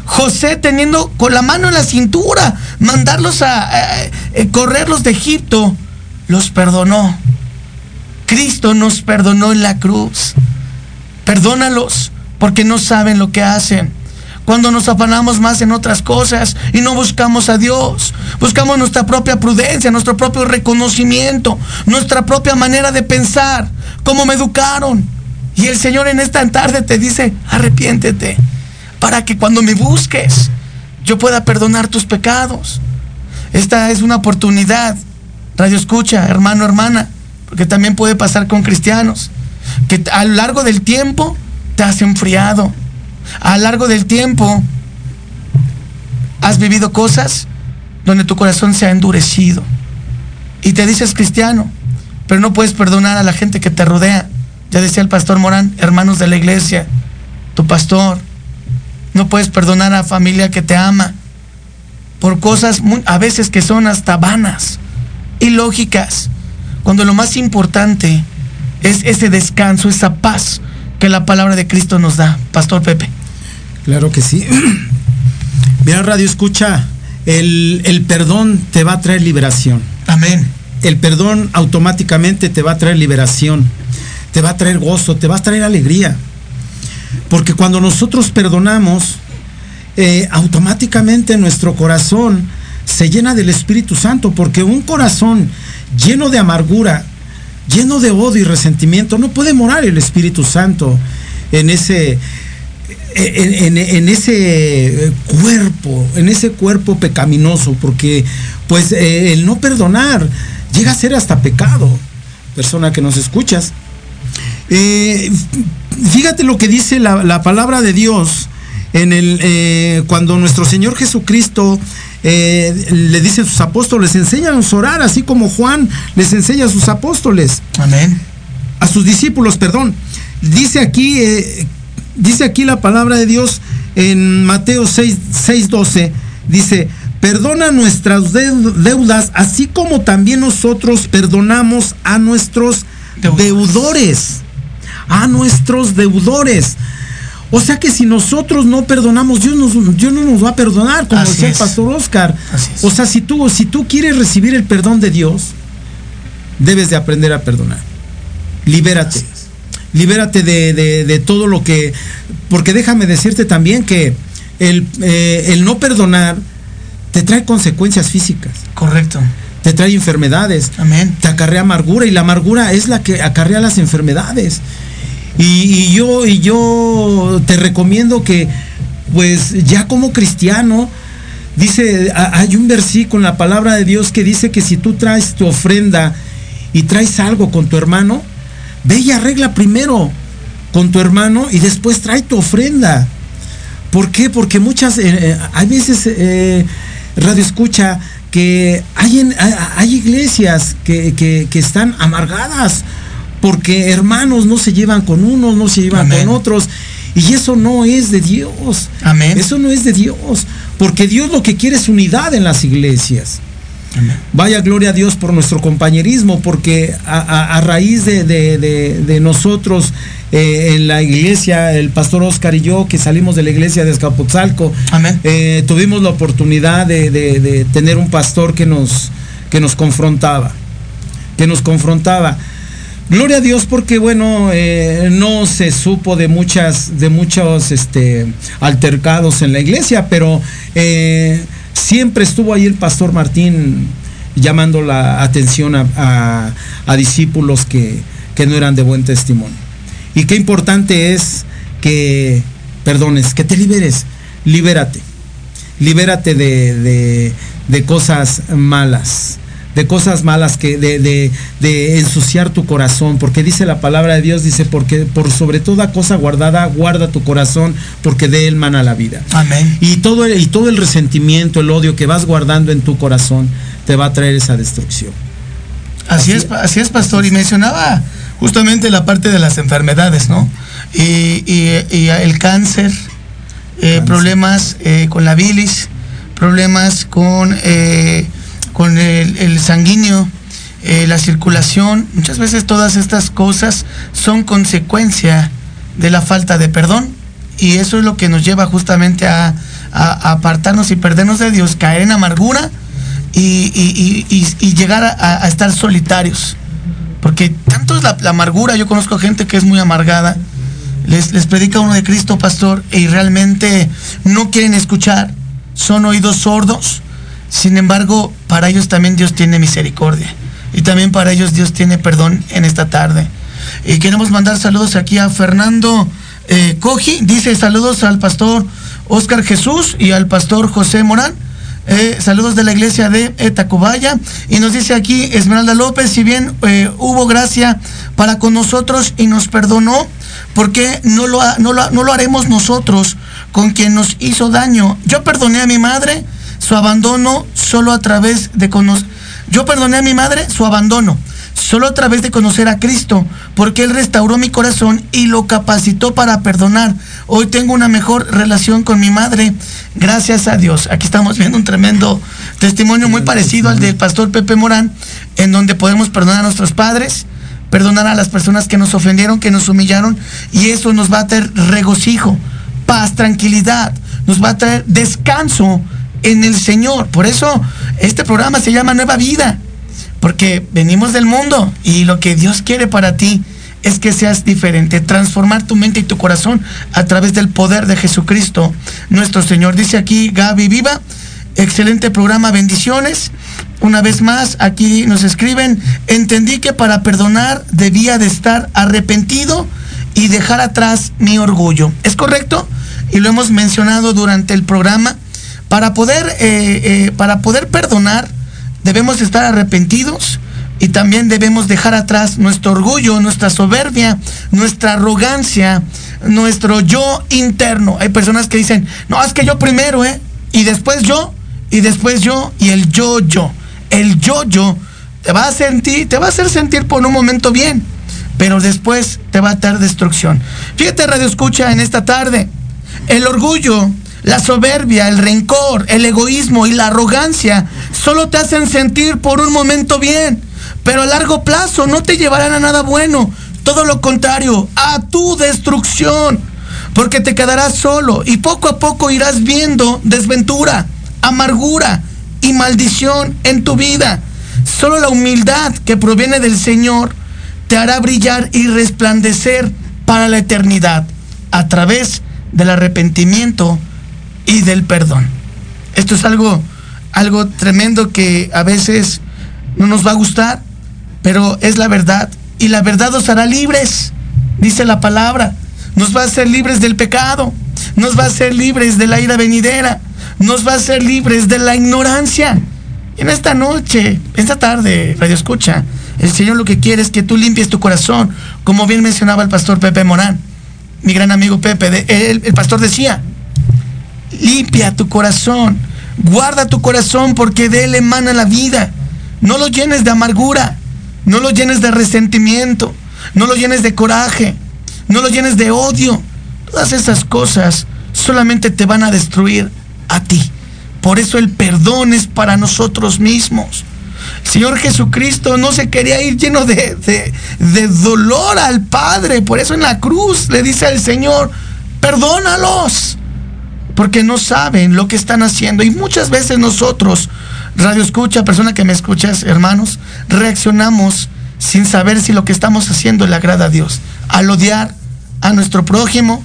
José teniendo con la mano en la cintura, mandarlos a, eh, correrlos de Egipto, los perdonó. Cristo nos perdonó en la cruz. Perdónalos porque no saben lo que hacen. Cuando nos afanamos más en otras cosas y no buscamos a Dios, buscamos nuestra propia prudencia, nuestro propio reconocimiento, nuestra propia manera de pensar, cómo me educaron, y el Señor en esta tarde te dice, arrepiéntete, para que cuando me busques, yo pueda perdonar tus pecados. Esta es una oportunidad, radio escucha, hermano, hermana, porque también puede pasar con cristianos, que a lo largo del tiempo te has enfriado, a lo largo del tiempo has vivido cosas donde tu corazón se ha endurecido y te dices cristiano, pero no puedes perdonar a la gente que te rodea. Ya decía el pastor Morán, hermanos de la iglesia, tu pastor, no puedes perdonar a familia que te ama por cosas a veces que son hasta vanas, ilógicas, cuando lo más importante es ese descanso, esa paz que la palabra de Cristo nos da. Pastor Pepe. Claro que sí. Mira, Radio Escucha, el, el perdón te va a traer liberación. Amén. El perdón automáticamente te va a traer liberación, te va a traer gozo, te va a traer alegría. Porque cuando nosotros perdonamos, eh, automáticamente nuestro corazón se llena del Espíritu Santo, porque un corazón lleno de amargura, lleno de odio y resentimiento, no puede morar el Espíritu Santo en ese, en, ese cuerpo, en ese cuerpo pecaminoso, porque pues eh, el no perdonar llega a ser hasta pecado, persona que nos escuchas. Eh, fíjate lo que dice la, la palabra de Dios en el, eh, cuando nuestro Señor Jesucristo le dice a sus apóstoles, enséñanos a orar, así como Juan les enseña a sus apóstoles. Amén. A sus discípulos, perdón. Dice aquí, dice aquí la palabra de Dios en Mateo 6, 12, dice, perdona nuestras deudas, así como también nosotros perdonamos a nuestros deudores. A nuestros deudores. O sea que si nosotros no perdonamos, Dios, no nos va a perdonar, como decía el pastor Oscar. O sea, si tú, si tú quieres recibir el perdón de Dios, debes de aprender a perdonar. Libérate. Libérate de, todo lo que... Porque déjame decirte también que el, eh, el no perdonar te trae consecuencias físicas. Correcto. Te trae enfermedades. Amén. Te acarrea amargura y la amargura es la que acarrea las enfermedades. Y, yo, y yo te recomiendo que, pues ya como cristiano, dice, hay un versículo en la palabra de Dios que dice que si tú traes tu ofrenda y traes algo con tu hermano, ve y arregla primero con tu hermano y después trae tu ofrenda. ¿Por qué? Porque muchas, eh, eh, hay veces, eh, radio escucha, que hay, hay iglesias que, que están amargadas porque hermanos no se llevan con unos, no se llevan con otros. Y eso no es de Dios. Amén. Eso no es de Dios. Porque Dios lo que quiere es unidad en las iglesias. Vaya gloria a Dios por nuestro compañerismo, porque a, raíz de, nosotros eh, en la iglesia, el pastor Oscar y yo, que salimos de la iglesia de Escapotzalco, eh, tuvimos la oportunidad de, tener un pastor que nos, que nos confrontaba, que nos confrontaba. Gloria a Dios porque bueno, eh, no se supo de muchas, de muchos este, altercados en la iglesia, pero eh, siempre estuvo ahí el pastor Martín llamando la atención a, discípulos que, no eran de buen testimonio. Y qué importante es que perdones, que te liberes, libérate, libérate de, de cosas malas de cosas malas, que de, de, ensuciar tu corazón, porque dice la palabra de Dios, dice, porque por sobre toda cosa guardada, guarda tu corazón, porque de él mana la vida. Amén. Y todo, el, y todo el resentimiento, el odio que vas guardando en tu corazón, te va a traer esa destrucción. Así, es, así es, pastor, y mencionaba justamente la parte de las enfermedades, ¿no? Y, el cáncer, eh, problemas eh, con la bilis, problemas con... Eh, con el, sanguíneo, eh, la circulación. Muchas veces todas estas cosas son consecuencia de la falta de perdón y eso es lo que nos lleva justamente a, apartarnos y perdernos de Dios, caer en amargura y, llegar a, estar solitarios. Porque tanto es la, amargura, yo conozco gente que es muy amargada, les, les predica uno de Cristo, pastor, y realmente no quieren escuchar, son oídos sordos sin embargo, para ellos también Dios tiene misericordia. Y también para ellos Dios tiene perdón en esta tarde. Y queremos mandar saludos aquí a Fernando eh, Coji. Dice saludos al pastor Oscar Jesús y al pastor José Morán. Eh, saludos de la iglesia de Tacubaya. Y nos dice aquí Esmeralda López, si bien eh, hubo gracia para con nosotros y nos perdonó, ¿por qué no lo, no, lo, no lo haremos nosotros con quien nos hizo daño? Yo perdoné a mi madre su abandono solo a través de conocer. Yo perdoné a mi madre su abandono solo a través de conocer a Cristo, porque Él restauró mi corazón y lo capacitó para perdonar. Hoy tengo una mejor relación con mi madre, gracias a Dios. Aquí estamos viendo un tremendo testimonio muy parecido al del pastor Pepe Morán, en donde podemos perdonar a nuestros padres, perdonar a las personas que nos ofendieron, que nos humillaron, y eso nos va a traer regocijo, paz, tranquilidad, nos va a traer descanso en el Señor. Por eso este programa se llama Nueva Vida porque venimos del mundo y lo que Dios quiere para ti es que seas diferente, transformar tu mente y tu corazón a través del poder de Jesucristo, nuestro Señor. Dice aquí Gaby Viva, excelente programa, bendiciones. Una vez más, aquí nos escriben, entendí que para perdonar debía de estar arrepentido y dejar atrás mi orgullo. ¿Es correcto? Y lo hemos mencionado durante el programa. Para poder, eh, eh, para poder perdonar, debemos estar arrepentidos y también debemos dejar atrás nuestro orgullo, nuestra soberbia, nuestra arrogancia, nuestro yo interno. Hay personas que dicen, no, es que yo primero, ¿eh? Y después yo, y después yo, y el yo, yo. El yo, yo te va a sentir, te va a hacer sentir por un momento bien, pero después te va a dar destrucción. Fíjate, Radio Escucha, en esta tarde, el orgullo la soberbia, el rencor, el egoísmo y la arrogancia solo te hacen sentir por un momento bien, pero a largo plazo no te llevarán a nada bueno. Todo lo contrario, a tu destrucción. Porque te quedarás solo y poco a poco irás viendo desventura, amargura y maldición en tu vida. Solo la humildad que proviene del Señor te hará brillar y resplandecer para la eternidad a través del arrepentimiento y del perdón. Esto es algo, algo tremendo que a veces no nos va a gustar, pero es la verdad. Y la verdad os hará libres, dice la palabra. Nos va a hacer libres del pecado, nos va a hacer libres de la ira venidera, nos va a hacer libres de la ignorancia. En esta noche, esta tarde, Radio Escucha, el Señor lo que quiere es que tú limpies tu corazón, como bien mencionaba el pastor Pepe Morán, mi gran amigo Pepe. el pastor decía, limpia tu corazón, guarda tu corazón porque de él emana la vida. No lo llenes de amargura, no lo llenes de resentimiento, no lo llenes de coraje, no lo llenes de odio. Todas esas cosas solamente te van a destruir a ti. Por eso el perdón es para nosotros mismos. Señor Jesucristo no se quería ir lleno de, de, de, dolor al Padre. Por eso en la cruz le dice al Señor, perdónalos porque no saben lo que están haciendo. Y muchas veces nosotros, radio escucha, persona que me escuchas, hermanos, reaccionamos sin saber si lo que estamos haciendo le agrada a Dios. Al odiar a nuestro prójimo,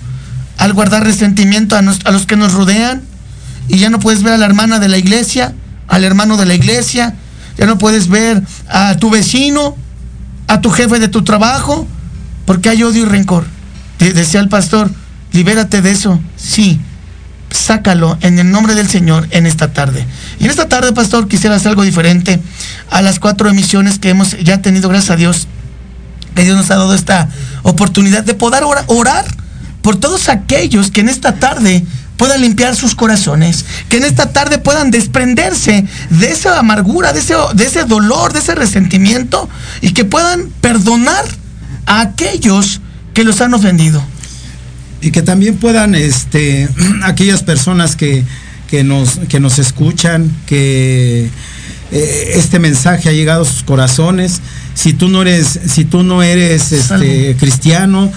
al guardar resentimiento a, los que nos rodean, y ya no puedes ver a la hermana de la iglesia, al hermano de la iglesia, ya no puedes ver a tu vecino, a tu jefe de tu trabajo, porque hay odio y rencor. Decía el pastor, libérate de eso. Sí, sácalo en el nombre del Señor en esta tarde. Y en esta tarde, pastor, quisiera hacer algo diferente a las cuatro emisiones que hemos ya tenido, gracias a Dios, que Dios nos ha dado esta oportunidad de poder orar, por todos aquellos que en esta tarde puedan limpiar sus corazones, que en esta tarde puedan desprenderse de esa amargura, de ese, de ese dolor, de ese resentimiento y que puedan perdonar a aquellos que los han ofendido y que también puedan este, aquellas personas que, nos, que nos escuchan, que eh, este mensaje ha llegado a sus corazones. Si tú no eres, si tú no eres este, cristiano,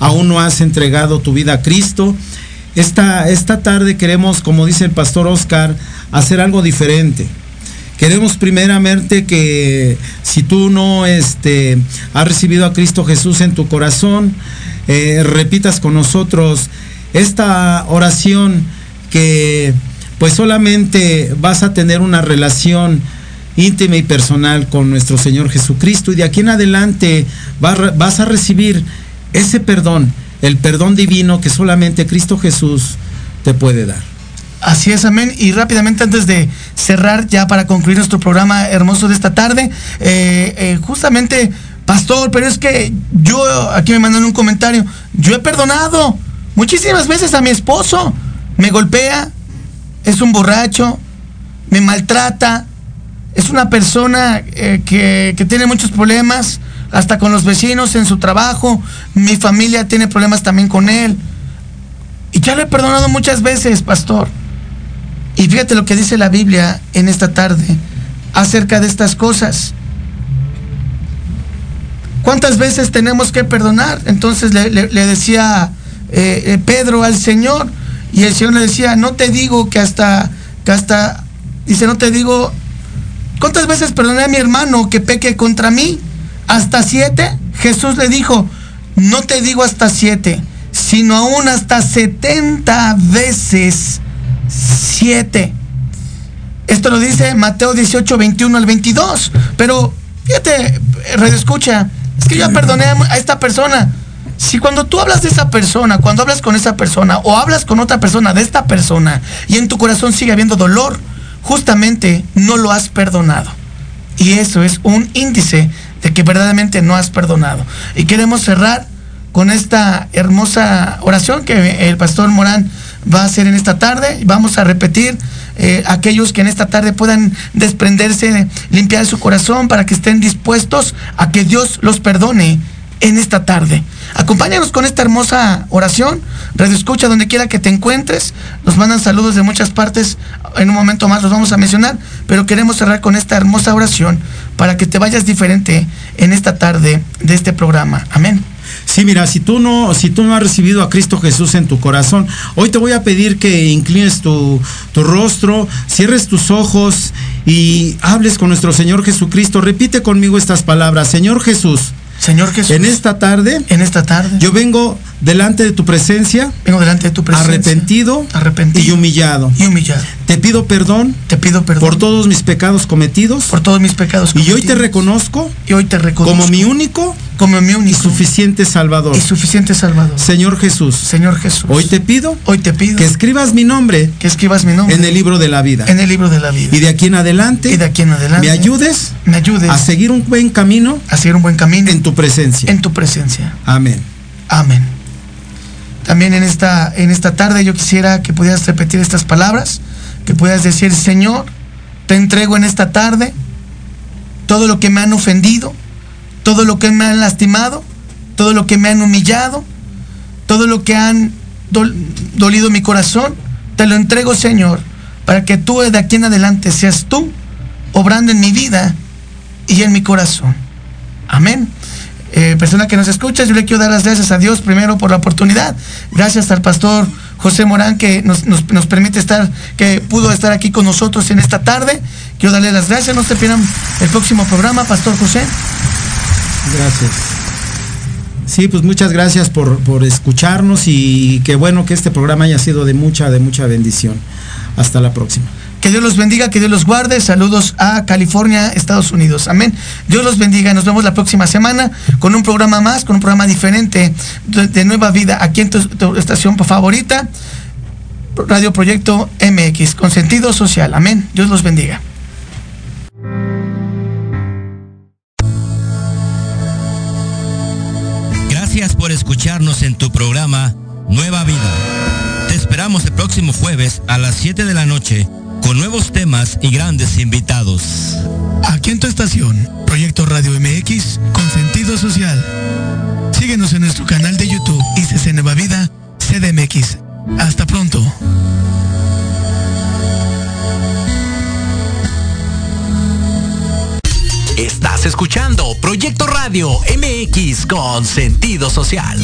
aún no has entregado tu vida a Cristo, esta, esta tarde queremos, como dice el pastor Oscar, hacer algo diferente. Queremos primeramente que si tú no este, has recibido a Cristo Jesús en tu corazón, eh, repitas con nosotros esta oración que pues solamente vas a tener una relación íntima y personal con nuestro Señor Jesucristo y de aquí en adelante vas a recibir ese perdón, el perdón divino que solamente Cristo Jesús te puede dar. Así es, amén. Y rápidamente antes de cerrar, ya para concluir nuestro programa hermoso de esta tarde, eh, eh, justamente, pastor, pero es que yo, aquí me mandan un comentario, yo he perdonado muchísimas veces a mi esposo, me golpea, es un borracho, me maltrata, es una persona eh, que, que tiene muchos problemas, hasta con los vecinos en su trabajo, mi familia tiene problemas también con él. Y ya lo he perdonado muchas veces, pastor. Y fíjate lo que dice la Biblia en esta tarde acerca de estas cosas. ¿Cuántas veces tenemos que perdonar? Entonces le, decía eh, eh, Pedro al Señor y el Señor le decía, no te digo que hasta, hasta, dice, no te digo, ¿cuántas veces perdoné a mi hermano que peque contra mí? ¿Hasta siete? Jesús le dijo, no te digo hasta siete, sino aún hasta setenta veces siete. Esto lo dice Mateo 18, 21 al 22. Pero fíjate, Red Escucha, es que yo ya perdoné a esta persona. Si cuando tú hablas de esa persona, cuando hablas con esa persona o hablas con otra persona de esta persona y en tu corazón sigue habiendo dolor, justamente no lo has perdonado. Y eso es un índice de que verdaderamente no has perdonado. Y queremos cerrar con esta hermosa oración que el pastor Morán va a hacer en esta tarde. Vamos a repetir eh, aquellos que en esta tarde puedan desprenderse, limpiar su corazón para que estén dispuestos a que Dios los perdone en esta tarde. Acompáñanos con esta hermosa oración. Radio Escucha, donde quiera que te encuentres. Nos mandan saludos de muchas partes. En un momento más los vamos a mencionar. Pero queremos cerrar con esta hermosa oración para que te vayas diferente en esta tarde de este programa. Amén. Sí, mira, si tú no, si tú no has recibido a Cristo Jesús en tu corazón, hoy te voy a pedir que inclines tu, tu rostro, cierres tus ojos y hables con nuestro Señor Jesucristo. Repite conmigo estas palabras. Señor Jesús. Señor Jesús. En esta tarde. En esta tarde. Yo vengo delante de tu presencia. Vengo delante de tu presencia. Arrepentido. Arrepentido. Y humillado. Y humillado. Te pido perdón. Te pido perdón. Por todos mis pecados cometidos. Por todos mis pecados cometidos. Y hoy te reconozco. Y hoy te reconozco. Como mi único. Como mi único. Y suficiente Salvador. Y suficiente Salvador. Señor Jesús. Señor Jesús. Hoy te pido. Hoy te pido. Que escribas mi nombre. Que escribas mi nombre. En el libro de la vida. En el libro de la vida. Y de aquí en adelante. Y de aquí en adelante. Me ayudes. Me ayudes. A seguir un buen camino. A seguir un buen camino. En tu presencia. En tu presencia. Amén. Amén. También en esta, en esta tarde yo quisiera que pudieras repetir estas palabras, que puedas decir, Señor, te entrego en esta tarde todo lo que me han ofendido, todo lo que me han lastimado, todo lo que me han humillado, todo lo que han dolido mi corazón, te lo entrego, Señor, para que tú de aquí en adelante seas tú obrando en mi vida y en mi corazón. Amén. Eh, persona que nos escuchas, yo le quiero dar las gracias a Dios primero por la oportunidad. Gracias al pastor José Morán que nos, nos, permite estar, que pudo estar aquí con nosotros en esta tarde. Quiero darle las gracias. No se pierdan el próximo programa, Pastor José. Gracias. Sí, pues muchas gracias por, por escucharnos y qué bueno que este programa haya sido de mucha, de mucha bendición. Hasta la próxima. Que Dios los bendiga, que Dios los guarde. Saludos a California, Estados Unidos. Amén. Dios los bendiga. Nos vemos la próxima semana con un programa más, con un programa diferente de, nueva vida aquí en tu, estación favorita, Radio Proyecto MX, con sentido social. Amén. Dios los bendiga. Gracias por escucharnos en tu programa Nueva Vida. Te esperamos el próximo jueves a las 7 de la noche con nuevos temas y grandes invitados. Aquí en tu estación, Proyecto Radio MX con sentido social. Síguenos en nuestro canal de YouTube y Nueva Vida CDMX. Hasta pronto. Estás escuchando Proyecto Radio MX con sentido social.